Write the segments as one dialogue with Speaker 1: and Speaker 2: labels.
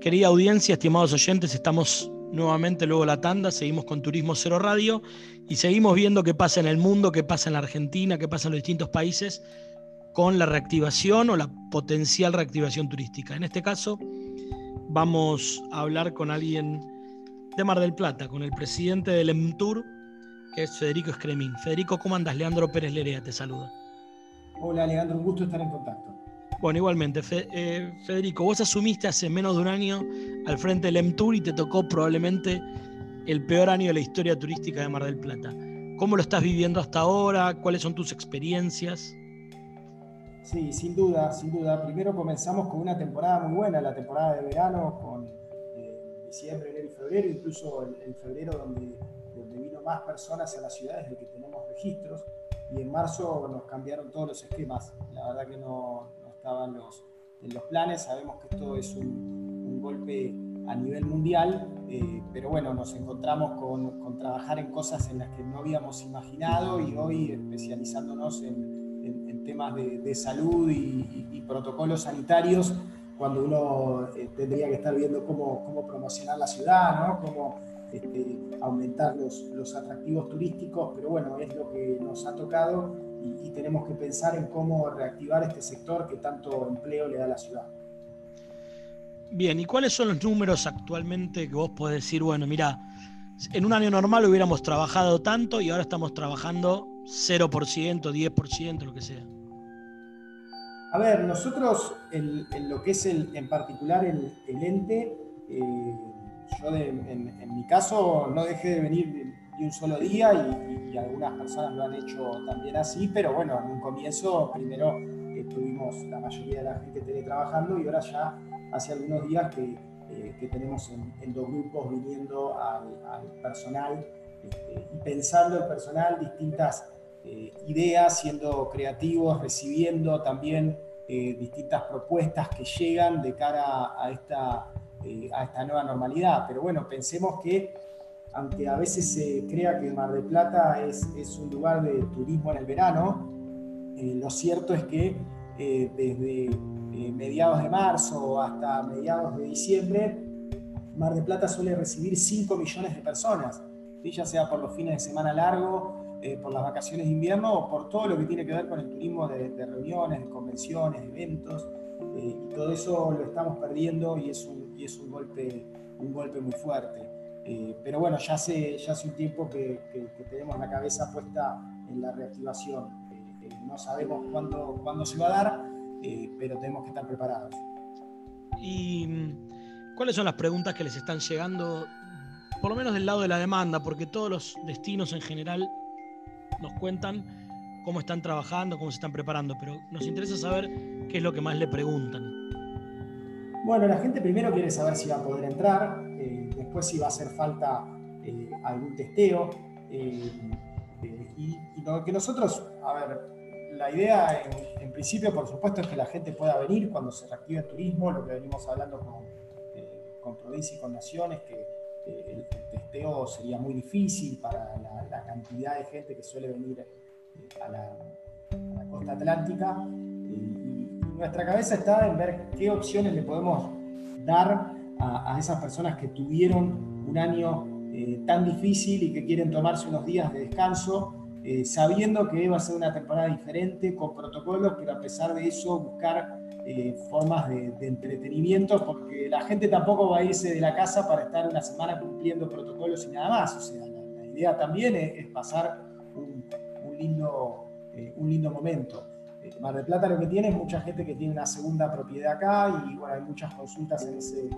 Speaker 1: Querida audiencia, estimados oyentes, estamos nuevamente luego la tanda, seguimos con Turismo Cero Radio y seguimos viendo qué pasa en el mundo, qué pasa en la Argentina, qué pasa en los distintos países con la reactivación o la potencial reactivación turística. En este caso, vamos a hablar con alguien de Mar del Plata, con el presidente del EMTUR, que es Federico Escremín. Federico, ¿cómo andas? Leandro Pérez Lerea te saluda.
Speaker 2: Hola, Leandro, un gusto estar en contacto.
Speaker 1: Bueno, igualmente, eh, Federico, vos asumiste hace menos de un año al frente del EMTUR y te tocó probablemente el peor año de la historia turística de Mar del Plata. ¿Cómo lo estás viviendo hasta ahora? ¿Cuáles son tus experiencias?
Speaker 2: Sí, sin duda, sin duda. Primero comenzamos con una temporada muy buena, la temporada de verano, con eh, diciembre, enero y febrero, incluso el, febrero donde, donde, vino más personas a las ciudades de que tenemos registros. Y en marzo nos cambiaron todos los esquemas. La verdad que no, estaban los, en los planes. Sabemos que esto es un, golpe a nivel mundial, eh, pero bueno, nos encontramos con, con, trabajar en cosas en las que no habíamos imaginado y hoy especializándonos en, en, temas de, de salud y, protocolos sanitarios, cuando uno eh, tendría que estar viendo cómo, cómo promocionar la ciudad, ¿no? cómo este, aumentar los, los atractivos turísticos, pero bueno, es lo que nos ha tocado y, tenemos que pensar en cómo reactivar este sector que tanto empleo le da a la ciudad.
Speaker 1: Bien, ¿y cuáles son los números actualmente que vos podés decir, bueno, mira, en un año normal hubiéramos trabajado tanto y ahora estamos trabajando 0%, 10%, lo que sea?
Speaker 2: A ver, nosotros en, lo que es el, en particular el, ente, eh, yo en, mi caso no dejé de venir de un solo día y, algunas personas lo han hecho también así, pero bueno, en un comienzo primero estuvimos la mayoría de la gente teletrabajando y ahora ya hace algunos días que, eh, tenemos en, dos grupos viniendo al, personal este, y pensando el personal distintas eh, ideas, siendo creativos, recibiendo también eh, distintas propuestas que llegan de cara a esta, a esta nueva normalidad. Pero bueno, pensemos que aunque a veces se crea que Mar del Plata es, es un lugar de turismo en el verano, eh, lo cierto es que eh, desde eh, mediados de marzo hasta mediados de diciembre, Mar del Plata suele recibir 5 millones de personas, ya sea por los fines de semana largo, por las vacaciones de invierno o por todo lo que tiene que ver con el turismo de, reuniones, de convenciones, de eventos. y todo eso lo estamos perdiendo y es un, y es un, golpe, un golpe muy fuerte. Eh, pero bueno, ya hace, ya hace un tiempo que, tenemos la cabeza puesta en la reactivación. Eh, eh, no sabemos cuándo, cuándo, se va a dar, pero tenemos que estar preparados.
Speaker 1: ¿Y mm, cuáles son las preguntas que les están llegando, por lo menos del lado de la demanda? Porque todos los destinos en general nos cuentan cómo están trabajando, cómo se están preparando, pero nos interesa saber qué es lo que más le preguntan.
Speaker 2: Bueno, la gente primero quiere saber si va a poder entrar, después si va a hacer falta eh, algún testeo. Eh, eh, y, lo que nosotros, a ver, la idea en, principio, por supuesto, es que la gente pueda venir cuando se reactive el turismo, lo que venimos hablando con, con y con naciones, que el, testeo sería muy difícil para la, cantidad de gente que suele venir a la, costa atlántica. y nuestra cabeza está en ver qué opciones le podemos dar a, esas personas que tuvieron un año eh, tan difícil y que quieren tomarse unos días de descanso, eh, sabiendo que va a ser una temporada diferente, con protocolos, pero a pesar de eso buscar eh, formas de, entretenimiento, porque la gente tampoco va a irse de la casa para estar una semana cumpliendo protocolos y nada más. O sea, la, idea también es, pasar un, lindo, un lindo momento. Mar del Plata lo que tiene es mucha gente que tiene una segunda propiedad acá y bueno, hay muchas consultas en ese,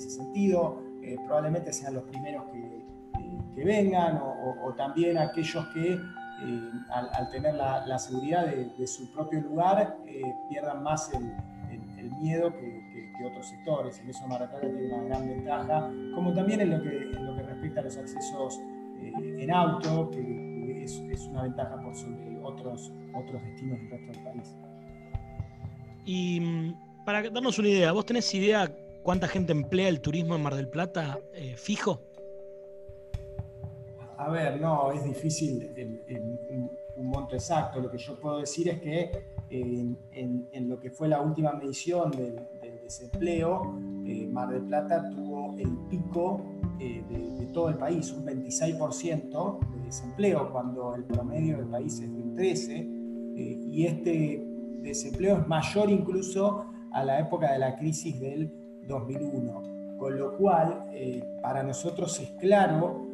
Speaker 2: ese sentido, eh, probablemente sean los primeros que, que, vengan o, también aquellos que eh, al, tener la, seguridad de, su propio lugar eh, pierdan más el, el, miedo que, otros sectores. En eso Maracana tiene una gran ventaja, como también en lo que, en lo que respecta a los accesos en auto, que es, es, una ventaja por sobre otros, otros destinos del resto del país.
Speaker 1: Y mm, para darnos una idea, ¿vos tenés idea ¿Cuánta gente emplea el turismo en Mar del Plata eh, fijo?
Speaker 2: A ver, no, es difícil un, monto exacto. Lo que yo puedo decir es que en, lo que fue la última medición del, desempleo, Mar del Plata tuvo el pico de, todo el país, un 26% de desempleo, cuando el promedio del país es de un 13%, y este desempleo es mayor incluso a la época de la crisis del 2001. Con lo cual, para nosotros es claro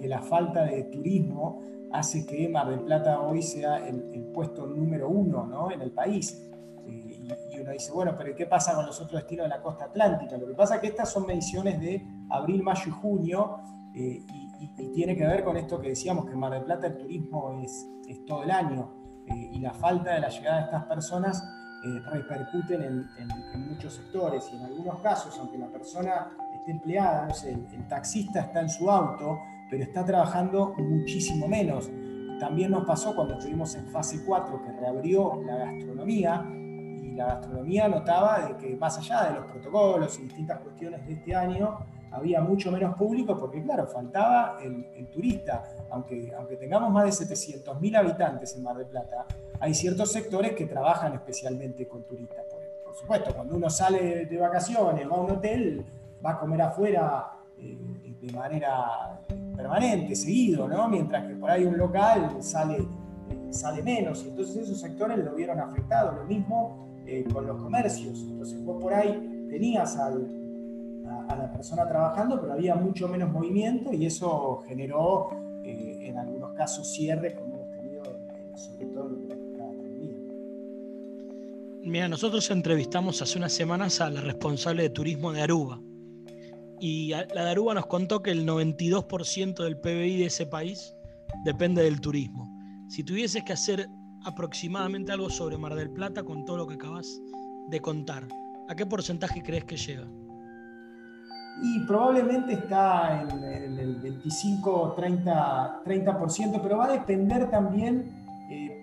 Speaker 2: que la falta de turismo hace que Mar del Plata hoy sea el, puesto número uno ¿no? en el país. Eh, y, uno dice, bueno, pero ¿qué pasa con los otros destinos de la costa atlántica? Lo que pasa es que estas son mediciones de abril, mayo y junio eh, y, tiene que ver con esto que decíamos, que Mar del Plata el turismo es, todo el año eh, y la falta de la llegada de estas personas repercuten en, en, muchos sectores y en algunos casos, aunque la persona esté empleada, no sé, el taxista está en su auto, pero está trabajando muchísimo menos. También nos pasó cuando estuvimos en fase 4, que reabrió la gastronomía, y la gastronomía notaba de que más allá de los protocolos y distintas cuestiones de este año, había mucho menos público porque, claro, faltaba el, turista. Aunque, aunque tengamos más de 700.000 habitantes en Mar del Plata, hay ciertos sectores que trabajan especialmente con turistas. Por, supuesto, cuando uno sale de vacaciones, va a un hotel, va a comer afuera eh, de manera permanente, seguido, ¿no? Mientras que por ahí un local sale, eh, sale menos. Y entonces esos sectores lo vieron afectado. Lo mismo eh, con los comercios. Entonces vos por ahí tenías a, la persona trabajando, pero había mucho menos movimiento y eso generó eh, en algunos casos cierres como hemos tenido sobre todo en la economía.
Speaker 1: Mira, nosotros entrevistamos hace unas semanas a la responsable de turismo de Aruba y la Daruba nos contó que el 92% del PBI de ese país depende del turismo. Si tuvieses que hacer aproximadamente algo sobre Mar del Plata con todo lo que acabas de contar, ¿a qué porcentaje crees que llega?
Speaker 2: Y probablemente está en, el 25-30%, 30%, pero va a depender también, eh,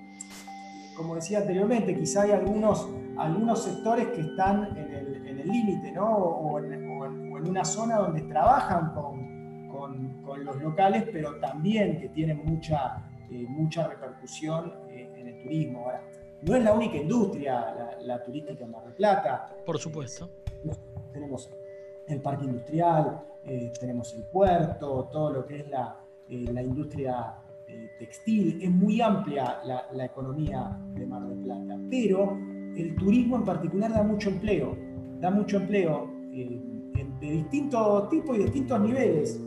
Speaker 2: como decía anteriormente, quizá hay algunos, algunos sectores que están en el límite, ¿no? O, en, una zona donde trabajan con, con, los locales, pero también que tienen mucha, eh, mucha repercusión eh, en el turismo. no es la única industria la, turística en Mar del Plata.
Speaker 1: Por supuesto.
Speaker 2: tenemos el parque industrial, eh, tenemos el puerto, todo lo que es la, la industria textil. Es muy amplia la, la economía de Mar del Plata, pero el turismo en particular da mucho empleo, da mucho empleo de distintos tipos y distintos niveles.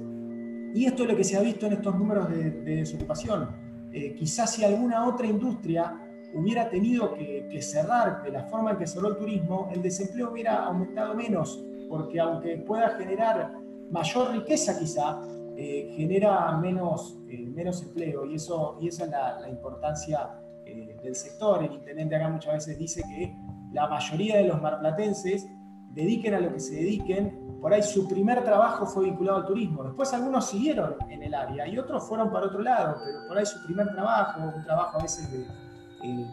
Speaker 2: Y esto es lo que se ha visto en estos números de, desocupación. Eh, quizás si alguna otra industria hubiera tenido que, cerrar de la forma en que cerró el turismo, el desempleo hubiera aumentado menos, porque aunque pueda generar mayor riqueza quizá, eh, genera menos, eh, menos empleo y, eso, y esa es la, importancia del sector. El intendente acá muchas veces dice que la mayoría de los marplatenses dediquen a lo que se dediquen, por ahí su primer trabajo fue vinculado al turismo. Después algunos siguieron en el área y otros fueron para otro lado, pero por ahí su primer trabajo, un trabajo a veces de, eh,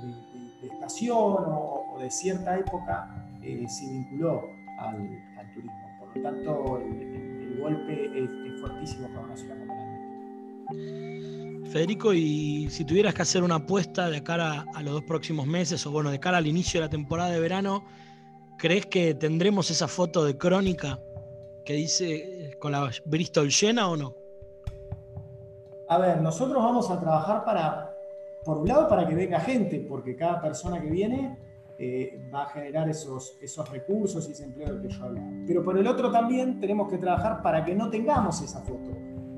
Speaker 2: estación o, de cierta época, eh, se vinculó al, turismo. Por lo tanto, el, golpe es, fuertísimo para una ciudad como la
Speaker 1: Federico, y si tuvieras que hacer una apuesta de cara a los dos próximos meses, o bueno, de cara al inicio de la temporada de verano, ¿crees que tendremos esa foto de crónica que dice con la Bristol llena o no?
Speaker 2: A ver, nosotros vamos a trabajar para, por un lado, para que venga gente, porque cada persona que viene eh, va a generar esos, esos recursos y ese empleo del que yo hablaba. Pero por el otro también tenemos que trabajar para que no tengamos esa foto,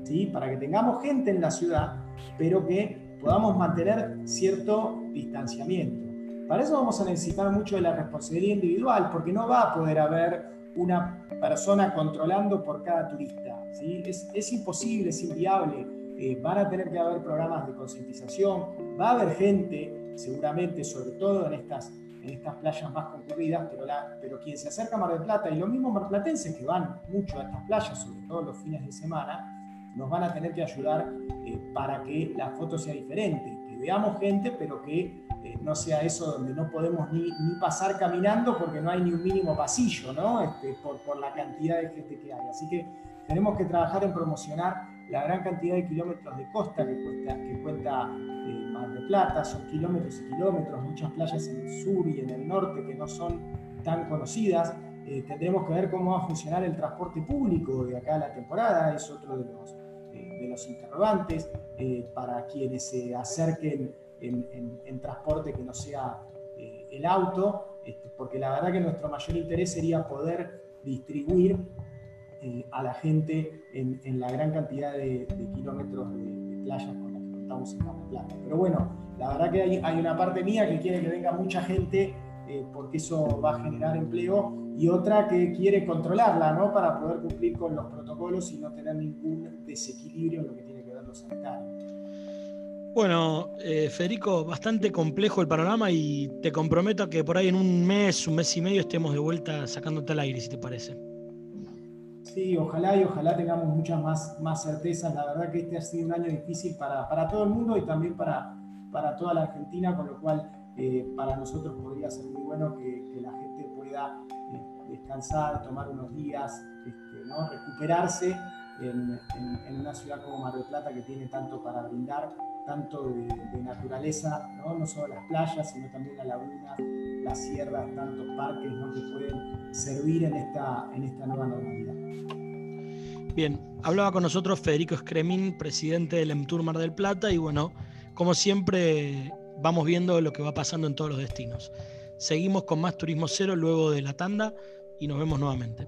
Speaker 2: ¿sí? para que tengamos gente en la ciudad, pero que podamos mantener cierto distanciamiento. Para eso vamos a necesitar mucho de la responsabilidad individual, porque no va a poder haber una persona controlando por cada turista. ¿sí? Es, es imposible, es inviable. Eh, van a tener que haber programas de concientización, va a haber gente, seguramente, sobre todo en estas, estas playas más concurridas, pero, la, pero quien se acerca a Mar del Plata y los mismos marplatenses que van mucho a estas playas, sobre todo los fines de semana, nos van a tener que ayudar eh, para que la foto sea diferente, que veamos gente, pero que eh, no sea eso donde no podemos ni, pasar caminando porque no hay ni un mínimo pasillo, ¿no? Este, por, por, la cantidad de gente que hay. Así que tenemos que trabajar en promocionar la gran cantidad de kilómetros de costa que, que cuenta Plata, son kilómetros y kilómetros, muchas playas en el sur y en el norte que no son tan conocidas. eh, tendremos que ver cómo va a funcionar el transporte público de acá a la temporada, es otro de los, eh, interrogantes, para quienes se acerquen en, transporte que no sea el auto, este, porque la verdad que nuestro mayor interés sería poder distribuir a la gente en, la gran cantidad de, kilómetros de, playas contamos en Mar Plata. Pero bueno, la verdad que hay, una parte mía que quiere que venga mucha gente eh, porque eso va a generar empleo, y otra que quiere controlarla, ¿no? Para poder cumplir con los protocolos y no tener ningún desequilibrio en lo que tiene que ver los sanitario.
Speaker 1: Bueno, eh, Federico, bastante complejo el panorama y te comprometo a que por ahí en un mes, un mes y medio estemos de vuelta sacándote al aire, si te parece.
Speaker 2: Sí, ojalá y ojalá tengamos muchas más, más certezas. La verdad que este ha sido un año difícil para, para todo el mundo y también para, para toda la Argentina, con lo cual eh, para nosotros podría ser muy bueno que, la gente pueda eh, descansar, tomar unos días, este, recuperarse en, una ciudad como Mar del Plata que tiene tanto para brindar, tanto de, naturaleza, ¿no? no solo las playas, sino también las lagunas, las sierras, tantos parques ¿no? que pueden servir en esta, en esta nueva normalidad.
Speaker 1: Bien, hablaba con nosotros Federico Scremin, presidente del EMTUR Mar del Plata, y bueno, como siempre vamos viendo lo que va pasando en todos los destinos. Seguimos con más Turismo Cero luego de la tanda y nos vemos nuevamente.